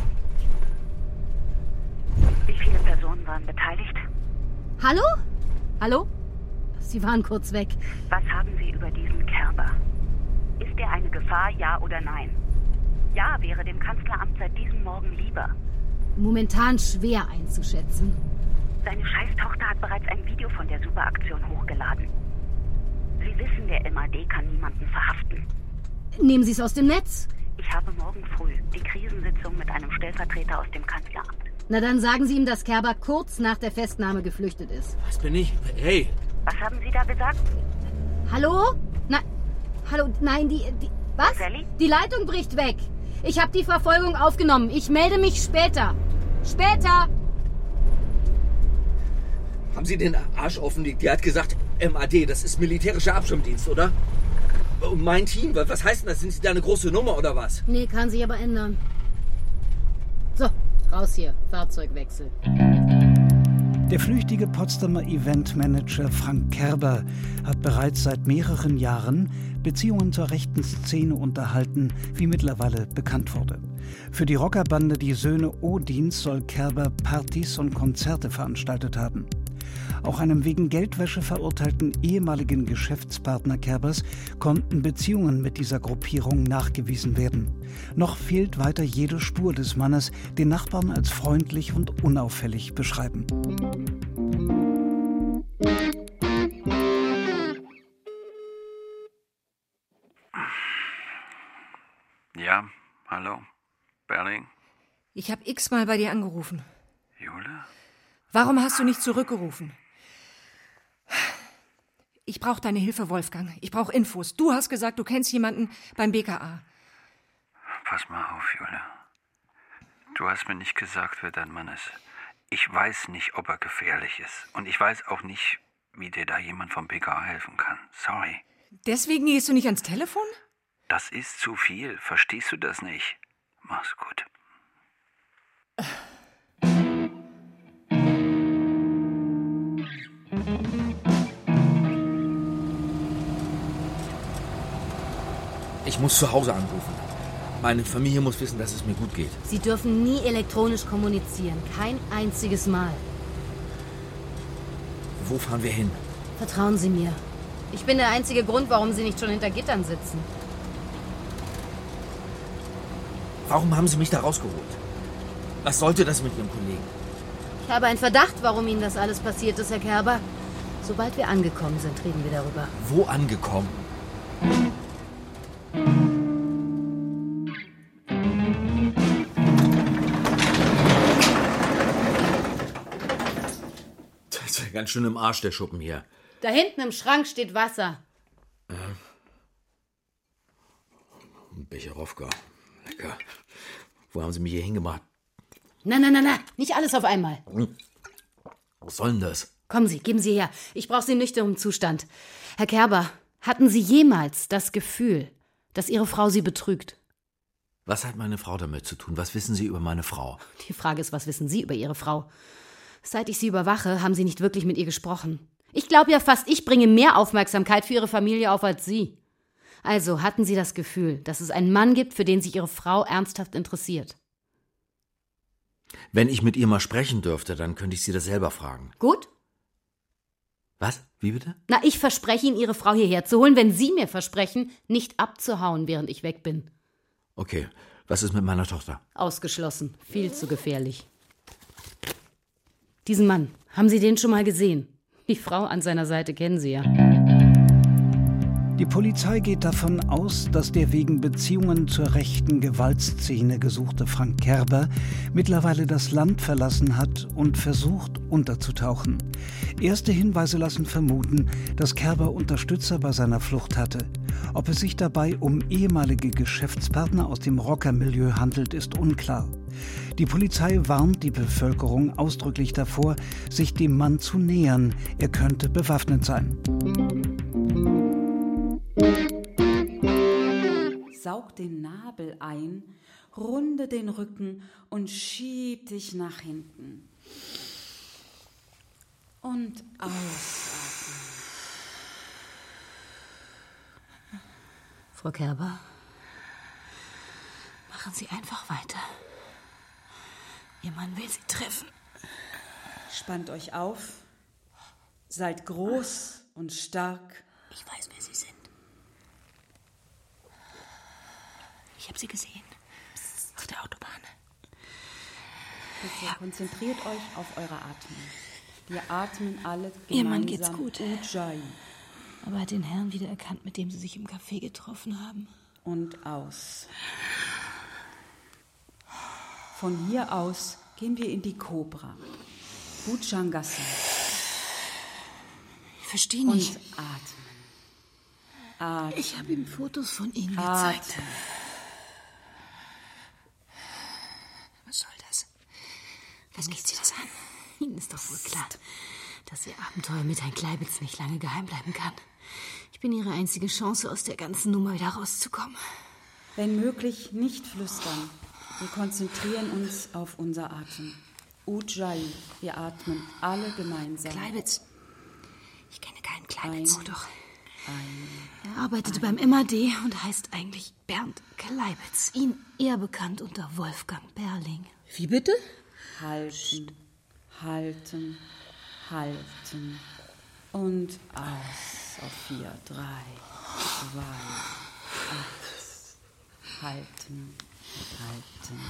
Wie viele Personen waren beteiligt? Hallo? Hallo? Sie waren kurz weg. Was haben Sie über diesen Kerber? Ist er eine Gefahr, ja oder nein? Ja wäre dem Kanzleramt seit diesem Morgen lieber. Momentan schwer einzuschätzen. Seine Scheißtochter hat bereits ein Video von der Superaktion hochgeladen. Sie wissen, der MAD kann niemanden verhaften. Nehmen Sie es aus dem Netz. Ich habe morgen früh die Krisensitzung mit einem Stellvertreter aus dem Kanzleramt. Na dann sagen Sie ihm, dass Kerber kurz nach der Festnahme geflüchtet ist. Was bin ich? Hey! Was haben Sie da gesagt? Hallo? Na, hallo, nein, die, die, was? Sally? Die Leitung bricht weg. Ich habe die Verfolgung aufgenommen. Ich melde mich später. Später! Haben Sie den Arsch offen? Die, die hat gesagt, MAD, das ist militärischer Abschirmdienst, oder? Und mein Team, was heißt denn das? Sind Sie da eine große Nummer oder was? Nee, kann sich aber ändern. So, raus hier. Fahrzeugwechsel. Der flüchtige Potsdamer Eventmanager Frank Kerber hat bereits seit mehreren Jahren Beziehungen zur rechten Szene unterhalten, wie mittlerweile bekannt wurde. Für die Rockerbande Die Söhne Odins soll Kerber Partys und Konzerte veranstaltet haben. Auch einem wegen Geldwäsche verurteilten ehemaligen Geschäftspartner Kerbers konnten Beziehungen mit dieser Gruppierung nachgewiesen werden. Noch fehlt weiter jede Spur des Mannes, den Nachbarn als freundlich und unauffällig beschreiben. Ja, hallo. Berling? Ich habe x-mal bei dir angerufen. Jule? Warum hast du nicht zurückgerufen? Ich brauche deine Hilfe, Wolfgang. Ich brauche Infos. Du hast gesagt, du kennst jemanden beim BKA. Pass mal auf, Jule. Du hast mir nicht gesagt, wer dein Mann ist. Ich weiß nicht, ob er gefährlich ist. Und ich weiß auch nicht, wie dir da jemand vom BKA helfen kann. Sorry. Deswegen gehst du nicht ans Telefon? Das ist zu viel. Verstehst du das nicht? Mach's gut. Ich muss zu Hause anrufen. Meine Familie muss wissen, dass es mir gut geht. Sie dürfen nie elektronisch kommunizieren. Kein einziges Mal. Wo fahren wir hin? Vertrauen Sie mir. Ich bin der einzige Grund, warum Sie nicht schon hinter Gittern sitzen. Warum haben Sie mich da rausgeholt? Was sollte das mit Ihrem Kollegen? Ich habe einen Verdacht, warum Ihnen das alles passiert ist, Herr Kerber. Sobald wir angekommen sind, reden wir darüber. Wo angekommen? Ganz schön im Arsch, der Schuppen hier. Da hinten im Schrank steht Wasser. Ein Becherowka. Lecker. Wo haben Sie mich hier hingemacht? Na, na, na, na, nicht alles auf einmal. Was soll denn das? Kommen Sie, geben Sie her. Ich brauche Sie in nüchternem Zustand. Herr Kerber, hatten Sie jemals das Gefühl, dass Ihre Frau Sie betrügt? Was hat meine Frau damit zu tun? Was wissen Sie über meine Frau? Die Frage ist, was wissen Sie über Ihre Frau? Seit ich Sie überwache, haben Sie nicht wirklich mit ihr gesprochen. Ich glaube ja fast, ich bringe mehr Aufmerksamkeit für Ihre Familie auf als Sie. Also hatten Sie das Gefühl, dass es einen Mann gibt, für den sich Ihre Frau ernsthaft interessiert? Wenn ich mit ihr mal sprechen dürfte, dann könnte ich sie das selber fragen. Gut? Was? Wie bitte? Na, ich verspreche Ihnen, Ihre Frau hierher zu holen, wenn Sie mir versprechen, nicht abzuhauen, während ich weg bin. Okay. Was ist mit meiner Tochter? Ausgeschlossen. Viel zu gefährlich. Diesen Mann, haben Sie den schon mal gesehen? Die Frau an seiner Seite kennen Sie ja. Die Polizei geht davon aus, dass der wegen Beziehungen zur rechten Gewaltszene gesuchte Frank Kerber mittlerweile das Land verlassen hat und versucht unterzutauchen. Erste Hinweise lassen vermuten, dass Kerber Unterstützer bei seiner Flucht hatte. Ob es sich dabei um ehemalige Geschäftspartner aus dem Rockermilieu handelt, ist unklar. Die Polizei warnt die Bevölkerung ausdrücklich davor, sich dem Mann zu nähern. Er könnte bewaffnet sein. Saug den Nabel ein, runde den Rücken und schieb dich nach hinten. Und ausatmen. Frau Kerber, machen Sie einfach weiter. Ihr Mann will Sie treffen. Spannt euch auf. Seid groß und stark. Ich weiß, wer Sie sind. Ich habe Sie gesehen. Auf der Autobahn. Bitte konzentriert euch auf eure Atmung. Wir atmen alle gemeinsam Ihr Mann geht's gut. Ujjayi. Aber er hat den Herrn wieder erkannt, mit dem Sie sich im Café getroffen haben. Und aus. Von hier aus gehen wir in die Cobra. Butschangasse. Ich verstehe nicht. Und atmen. Atmen. Ich habe ihm Fotos von Ihnen Atmen. gezeigt. Was soll das? Was geht Sie das an? Ihnen ist doch wohl klar, dass Ihr Abenteuer mit Herrn Kleibitz nicht lange geheim bleiben kann. Ich bin Ihre einzige Chance, aus der ganzen Nummer wieder rauszukommen. Wenn möglich, nicht flüstern. Wir konzentrieren uns auf unser Atmen. Ujjayi, wir atmen alle gemeinsam. Kleibitz. Ich kenne keinen Kleibitz. Ein, doch. Ein, Er arbeitete beim MAD und heißt eigentlich Bernd Kleibitz. Ihn eher bekannt unter Wolfgang Berling. Wie bitte? halten, halten, halten. Und aus auf vier, drei, zwei, eins. Halten, halten,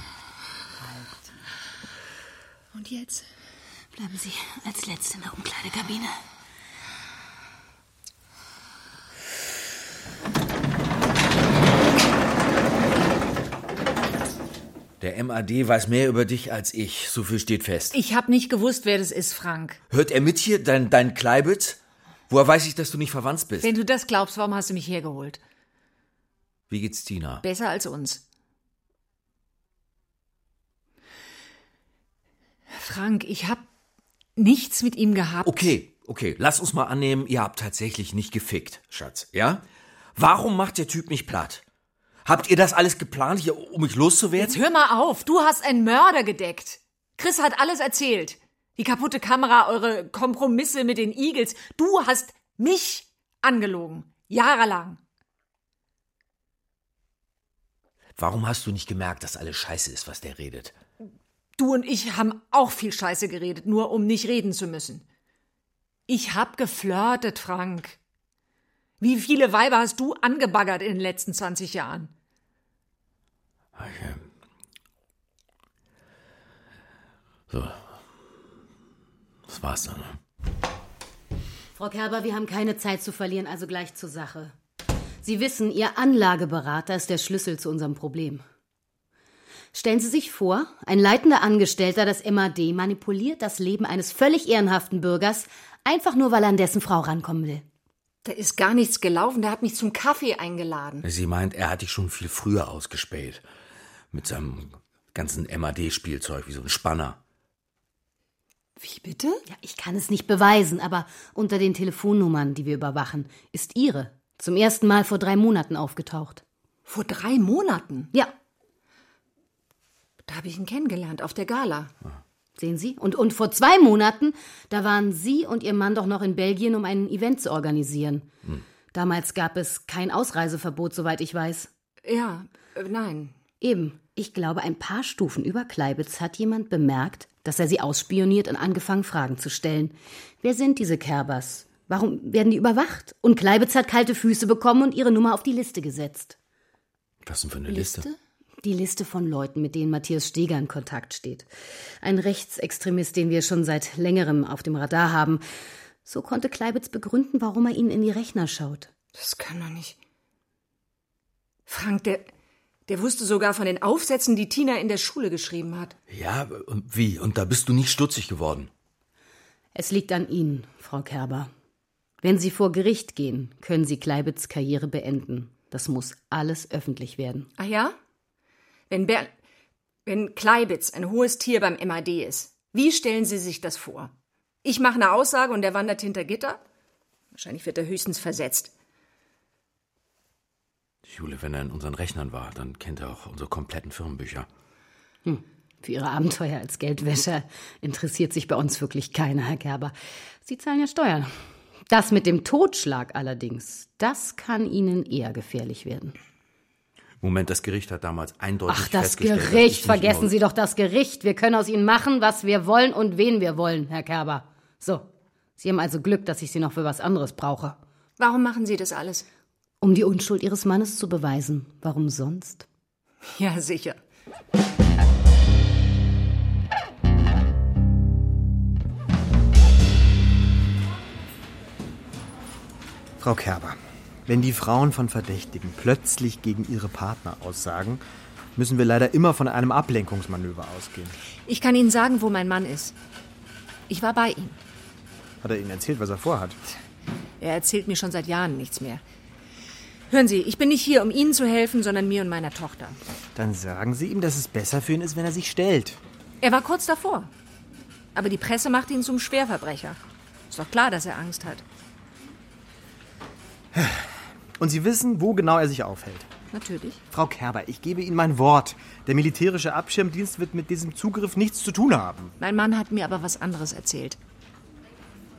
halten. Und jetzt? Bleiben Sie als Letzte in der Umkleidekabine. Der MAD weiß mehr über dich als ich, so viel steht fest. Ich habe nicht gewusst, wer das ist, Frank. Hört er mit hier, dein, dein Kleibitz? Woher weiß ich, dass du nicht verwandt bist? Wenn du das glaubst, warum hast du mich hergeholt? Wie geht's Tina? Besser als uns. Frank, ich hab nichts mit ihm gehabt. Okay, okay, lass uns mal annehmen, ihr habt tatsächlich nicht gefickt, Schatz, ja? Warum macht der Typ mich platt? Habt ihr das alles geplant, hier, um mich loszuwerden? Jetzt hör mal auf, du hast einen Mörder gedeckt. Chris hat alles erzählt. Die kaputte Kamera, eure Kompromisse mit den Eagles. Du hast mich angelogen. Jahrelang. Warum hast du nicht gemerkt, dass alles scheiße ist, was der redet? Du und ich haben auch viel Scheiße geredet, nur um nicht reden zu müssen. Ich hab geflirtet, Frank. Wie viele Weiber hast du angebaggert in den letzten 20 Jahren? Okay. So. Das war's dann. Ne? Frau Kerber, wir haben keine Zeit zu verlieren, also gleich zur Sache. Sie wissen, Ihr Anlageberater ist der Schlüssel zu unserem Problem. Stellen Sie sich vor, ein leitender Angestellter des MAD manipuliert das Leben eines völlig ehrenhaften Bürgers, einfach nur weil er an dessen Frau rankommen will. Da ist gar nichts gelaufen, der hat mich zum Kaffee eingeladen. Sie meint, er hat dich schon viel früher ausgespäht. Mit seinem ganzen MAD-Spielzeug, wie so ein Spanner. Wie bitte? Ja, ich kann es nicht beweisen, aber unter den Telefonnummern, die wir überwachen, ist Ihre zum ersten Mal vor drei Monaten aufgetaucht. Vor drei Monaten? Ja. Da habe ich ihn kennengelernt, auf der Gala. Sehen Sie? Und, und vor zwei Monaten, da waren Sie und Ihr Mann doch noch in Belgien, um ein Event zu organisieren. Hm. Damals gab es kein Ausreiseverbot, soweit ich weiß. Ja, äh, nein. Eben. Ich glaube, ein paar Stufen über Kleibitz hat jemand bemerkt, dass er sie ausspioniert und angefangen, Fragen zu stellen. Wer sind diese Kerbers? Warum werden die überwacht? Und Kleibitz hat kalte Füße bekommen und ihre Nummer auf die Liste gesetzt. Was denn für eine Liste? Die Liste von Leuten, mit denen Matthias Steger in Kontakt steht. Ein Rechtsextremist, den wir schon seit längerem auf dem Radar haben. So konnte Kleibitz begründen, warum er ihnen in die Rechner schaut. Das kann doch nicht. Frank, der, der wusste sogar von den Aufsätzen, die Tina in der Schule geschrieben hat. Ja, und wie? Und da bist du nicht stutzig geworden? Es liegt an Ihnen, Frau Kerber. Wenn Sie vor Gericht gehen, können Sie Kleibitz Karriere beenden. Das muss alles öffentlich werden. Ach ja? Wenn, Ber wenn Kleibitz ein hohes Tier beim MAD ist, wie stellen Sie sich das vor? Ich mache eine Aussage und er wandert hinter Gitter? Wahrscheinlich wird er höchstens versetzt. Jule, wenn er in unseren Rechnern war, dann kennt er auch unsere kompletten Firmenbücher. Hm. Für Ihre Abenteuer als Geldwäscher interessiert sich bei uns wirklich keiner, Herr Gerber. Sie zahlen ja Steuern. Das mit dem Totschlag allerdings, das kann Ihnen eher gefährlich werden. Moment, das Gericht hat damals eindeutig Ach, das festgestellt, dass ich Gericht, vergessen Sie doch das Gericht. Wir können aus Ihnen machen, was wir wollen und wen wir wollen, Herr Kerber. So, Sie haben also Glück, dass ich Sie noch für was anderes brauche. Warum machen Sie das alles? Um die Unschuld Ihres Mannes zu beweisen. Warum sonst? Ja, sicher. Frau Kerber, wenn die Frauen von Verdächtigen plötzlich gegen ihre Partner aussagen, müssen wir leider immer von einem Ablenkungsmanöver ausgehen. Ich kann Ihnen sagen, wo mein Mann ist. Ich war bei ihm. Hat er Ihnen erzählt, was er vorhat? Er erzählt mir schon seit Jahren nichts mehr. Hören Sie, ich bin nicht hier, um Ihnen zu helfen, sondern mir und meiner Tochter. Dann sagen Sie ihm, dass es besser für ihn ist, wenn er sich stellt. Er war kurz davor. Aber die Presse macht ihn zum Schwerverbrecher. Ist doch klar, dass er Angst hat. Und Sie wissen, wo genau er sich aufhält. Natürlich. Frau Kerber, ich gebe Ihnen mein Wort. Der militärische Abschirmdienst wird mit diesem Zugriff nichts zu tun haben. Mein Mann hat mir aber was anderes erzählt.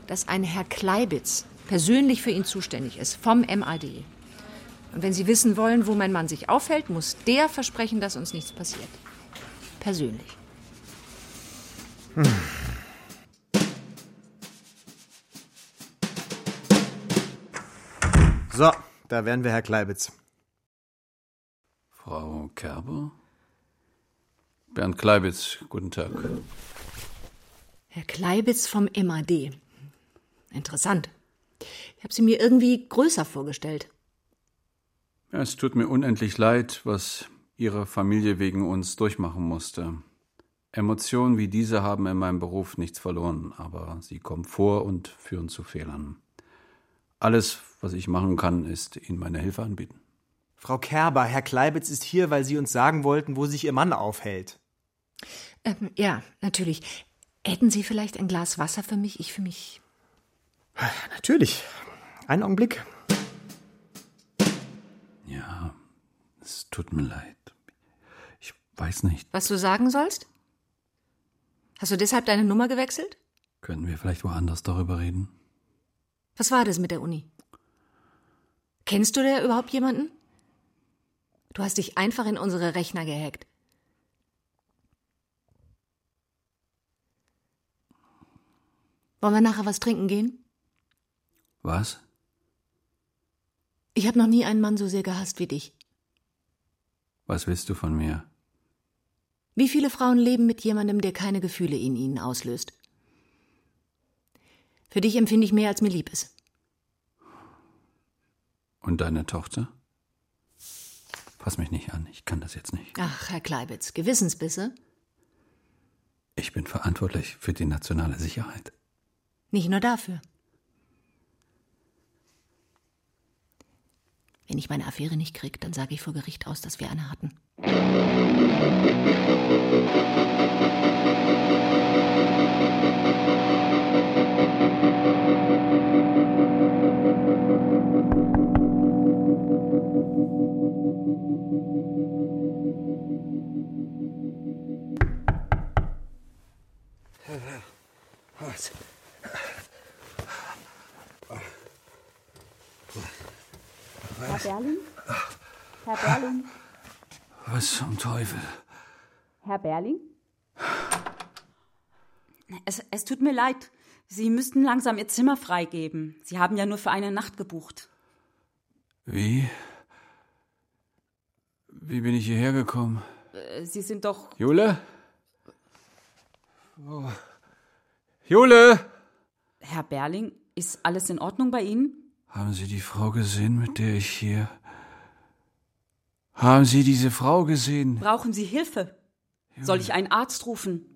Dass ein Herr Kleibitz persönlich für ihn zuständig ist, vom MAD. Und wenn Sie wissen wollen, wo mein Mann sich aufhält, muss der versprechen, dass uns nichts passiert. Persönlich. Hm. So, da wären wir, Herr Kleibitz. Frau Kerber? Bernd Kleibitz, guten Tag. Herr Kleibitz vom MAD. Interessant. Ich habe sie mir irgendwie größer vorgestellt. Ja, es tut mir unendlich leid, was Ihre Familie wegen uns durchmachen musste. Emotionen wie diese haben in meinem Beruf nichts verloren, aber sie kommen vor und führen zu Fehlern. Alles, was ich machen kann, ist Ihnen meine Hilfe anbieten. Frau Kerber, Herr Kleibitz ist hier, weil Sie uns sagen wollten, wo sich Ihr Mann aufhält. Ähm, ja, natürlich. Hätten Sie vielleicht ein Glas Wasser für mich? Ich für mich. Natürlich. Einen Augenblick. Ja, es tut mir leid. Ich weiß nicht. Was du sagen sollst? Hast du deshalb deine Nummer gewechselt? Können wir vielleicht woanders darüber reden? Was war das mit der Uni? Kennst du da überhaupt jemanden? Du hast dich einfach in unsere Rechner gehackt. Wollen wir nachher was trinken gehen? Was? Ich habe noch nie einen Mann so sehr gehasst wie dich. Was willst du von mir? Wie viele Frauen leben mit jemandem, der keine Gefühle in ihnen auslöst? Für dich empfinde ich mehr, als mir lieb ist. Und deine Tochter? Fass mich nicht an, ich kann das jetzt nicht. Ach, Herr Kleibitz, Gewissensbisse? Ich bin verantwortlich für die nationale Sicherheit. Nicht nur dafür. Wenn ich meine Affäre nicht krieg, dann sage ich vor Gericht aus, dass wir eine hatten. Was? Herr Berling? Herr Berling? Was zum Teufel? Herr Berling? Es, es tut mir leid. Sie müssten langsam Ihr Zimmer freigeben. Sie haben ja nur für eine Nacht gebucht. Wie? Wie bin ich hierher gekommen? Äh, Sie sind doch. Jule? Oh. Jule! Herr Berling, ist alles in Ordnung bei Ihnen? Haben Sie die Frau gesehen, mit der ich hier. Haben Sie diese Frau gesehen? Brauchen Sie Hilfe? Soll ich einen Arzt rufen?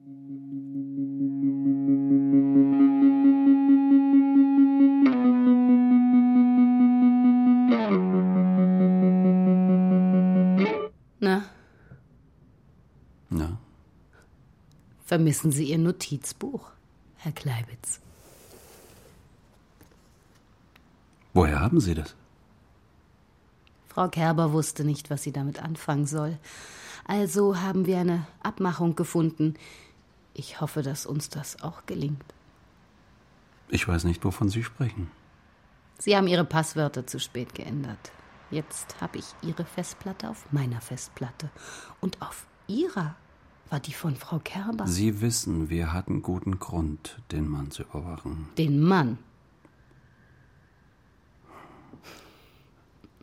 Vermissen Sie Ihr Notizbuch, Herr Kleibitz? Woher haben Sie das? Frau Kerber wusste nicht, was sie damit anfangen soll. Also haben wir eine Abmachung gefunden. Ich hoffe, dass uns das auch gelingt. Ich weiß nicht, wovon Sie sprechen. Sie haben Ihre Passwörter zu spät geändert. Jetzt habe ich Ihre Festplatte auf meiner Festplatte. Und auf Ihrer war die von Frau Kerber. Sie wissen, wir hatten guten Grund, den Mann zu überwachen. Den Mann.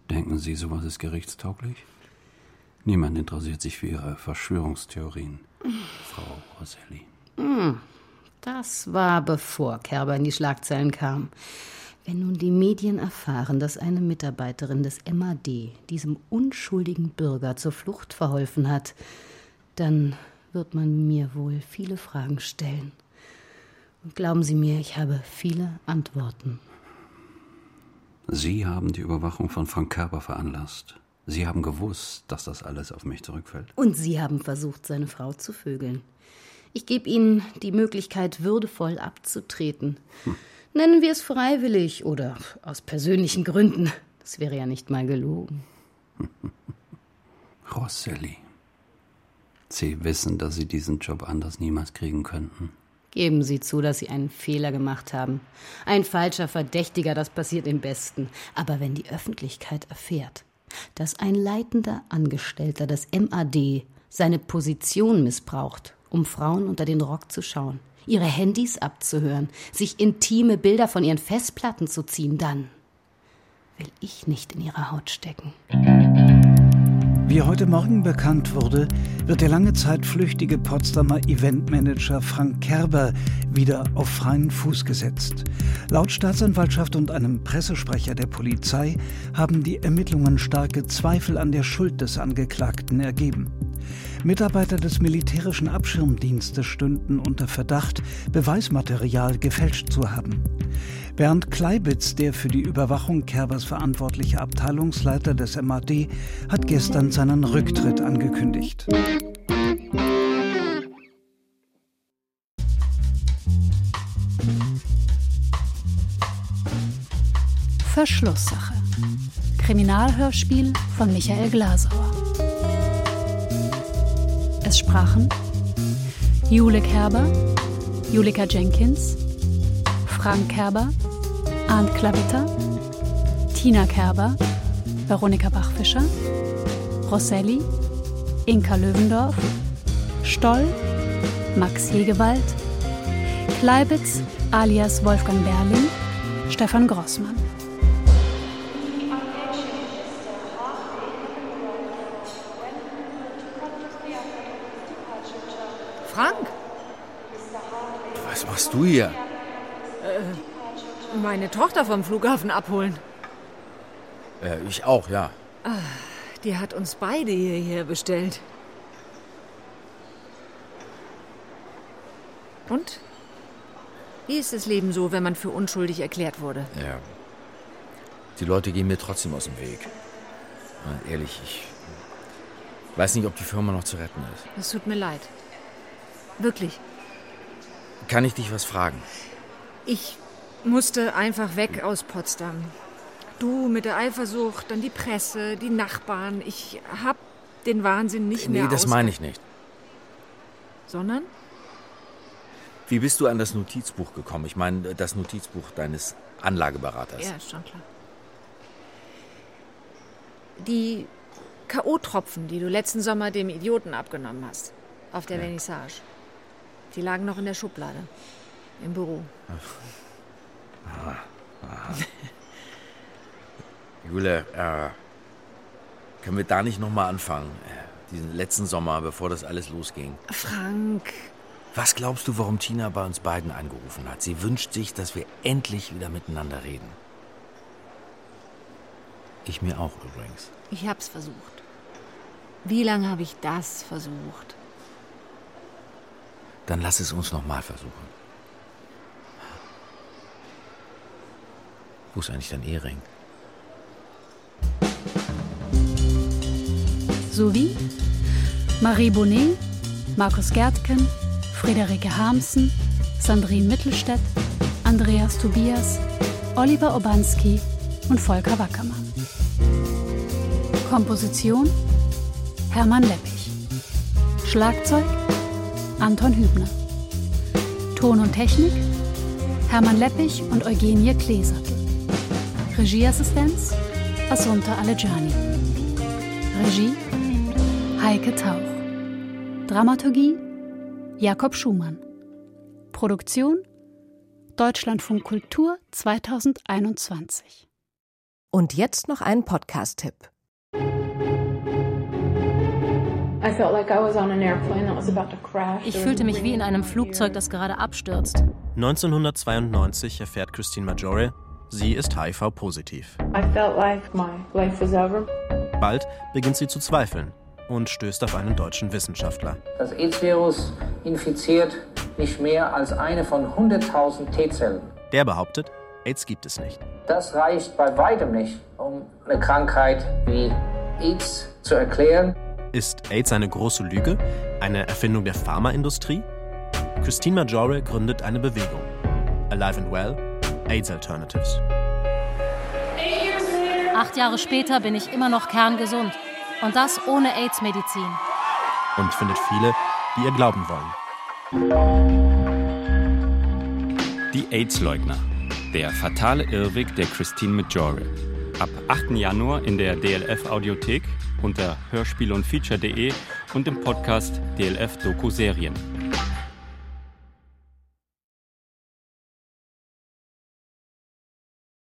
Denken Sie, sowas ist gerichtstauglich? Niemand interessiert sich für Ihre Verschwörungstheorien, Frau Roselli. Hm, Das war bevor Kerber in die Schlagzeilen kam. Wenn nun die Medien erfahren, dass eine Mitarbeiterin des MAD diesem unschuldigen Bürger zur Flucht verholfen hat, dann wird man mir wohl viele Fragen stellen. Und glauben Sie mir, ich habe viele Antworten. Sie haben die Überwachung von Frank Kerber veranlasst. Sie haben gewusst, dass das alles auf mich zurückfällt. Und Sie haben versucht, seine Frau zu vögeln. Ich gebe Ihnen die Möglichkeit, würdevoll abzutreten. Hm. Nennen wir es freiwillig oder aus persönlichen Gründen. Das wäre ja nicht mal gelogen. Rosselli. Sie wissen, dass Sie diesen Job anders niemals kriegen könnten. Geben Sie zu, dass Sie einen Fehler gemacht haben. Ein falscher Verdächtiger, das passiert im Besten. Aber wenn die Öffentlichkeit erfährt, dass ein leitender Angestellter des MAD seine Position missbraucht, um Frauen unter den Rock zu schauen, ihre Handys abzuhören, sich intime Bilder von ihren Festplatten zu ziehen, dann will ich nicht in ihrer Haut stecken. Wie heute Morgen bekannt wurde, wird der lange Zeit flüchtige Potsdamer Eventmanager Frank Kerber wieder auf freien Fuß gesetzt. Laut Staatsanwaltschaft und einem Pressesprecher der Polizei haben die Ermittlungen starke Zweifel an der Schuld des Angeklagten ergeben. Mitarbeiter des militärischen Abschirmdienstes stünden unter Verdacht, Beweismaterial gefälscht zu haben. Bernd Kleibitz, der für die Überwachung Kerbers verantwortliche Abteilungsleiter des MAD, hat gestern seinen Rücktritt angekündigt. Verschlusssache. Kriminalhörspiel von Michael Glasauer. Es sprachen Jule Kerber, Julika Jenkins, Frank Kerber, Arndt Klavitter, Tina Kerber, Veronika Bachfischer, Rosselli, Inka Löwendorf, Stoll, Max Hegewald, Kleibitz alias Wolfgang Berling, Stefan Grossmann. Machst du hier? Äh, meine Tochter vom Flughafen abholen. Äh, ich auch, ja. Ah, die hat uns beide hierher bestellt. Und? Wie ist das Leben so, wenn man für unschuldig erklärt wurde? Ja. Die Leute gehen mir trotzdem aus dem Weg. Na, ehrlich, ich weiß nicht, ob die Firma noch zu retten ist. Es tut mir leid. Wirklich. Kann ich dich was fragen? Ich musste einfach weg aus Potsdam. Du mit der Eifersucht, dann die Presse, die Nachbarn. Ich hab den Wahnsinn nicht nee, mehr. Nee, das meine ich nicht. Sondern? Wie bist du an das Notizbuch gekommen? Ich meine, das Notizbuch deines Anlageberaters. Ja, ist schon klar. Die K.O.-Tropfen, die du letzten Sommer dem Idioten abgenommen hast, auf der ja. Vernissage, die lagen noch in der Schublade. Im Büro. Jule, äh, können wir da nicht nochmal anfangen? Äh, diesen letzten Sommer, bevor das alles losging. Frank. Was glaubst du, warum Tina bei uns beiden angerufen hat? Sie wünscht sich, dass wir endlich wieder miteinander reden. Ich mir auch übrigens. Ich hab's versucht. Wie lange habe ich das versucht? Dann lass es uns nochmal versuchen. Wo ist eigentlich dein Ehering? Sowie Marie Bonnet, Markus Gärtken, Friederike Harmsen, Sandrine Mittelstädt, Andreas Tobias, Oliver Obanski und Volker Wackermann. Komposition Hermann Leppich. Schlagzeug Anton Hübner. Ton und Technik Hermann Leppich und Eugenie Kleesattel. Regieassistenz Asunta Alejani. Regie Heike Tauch. Dramaturgie Jakob Schumann. Produktion Deutschlandfunk Kultur 2021. Und jetzt noch ein Podcast-Tipp. Ich fühlte mich wie in einem Flugzeug, das gerade abstürzt. 1992 erfährt Christine Majore, Sie ist HIV-positiv. Like Bald beginnt sie zu zweifeln und stößt auf einen deutschen Wissenschaftler. Das AIDS-Virus infiziert nicht mehr als eine von 100.000 T-Zellen. Der behauptet, AIDS gibt es nicht. Das reicht bei weitem nicht, um eine Krankheit wie AIDS zu erklären. Ist AIDS eine große Lüge? Eine Erfindung der Pharmaindustrie? Christine Majore gründet eine Bewegung. Alive and Well, AIDS Alternatives. Acht Jahre später bin ich immer noch kerngesund. Und das ohne AIDS-Medizin. Und findet viele, die ihr glauben wollen. Die AIDS-Leugner. Der fatale Irrweg der Christine Majore. Ab 8. Januar in der DLF Audiothek unter hörspiel und feature.de und im Podcast DLF Doku Serien.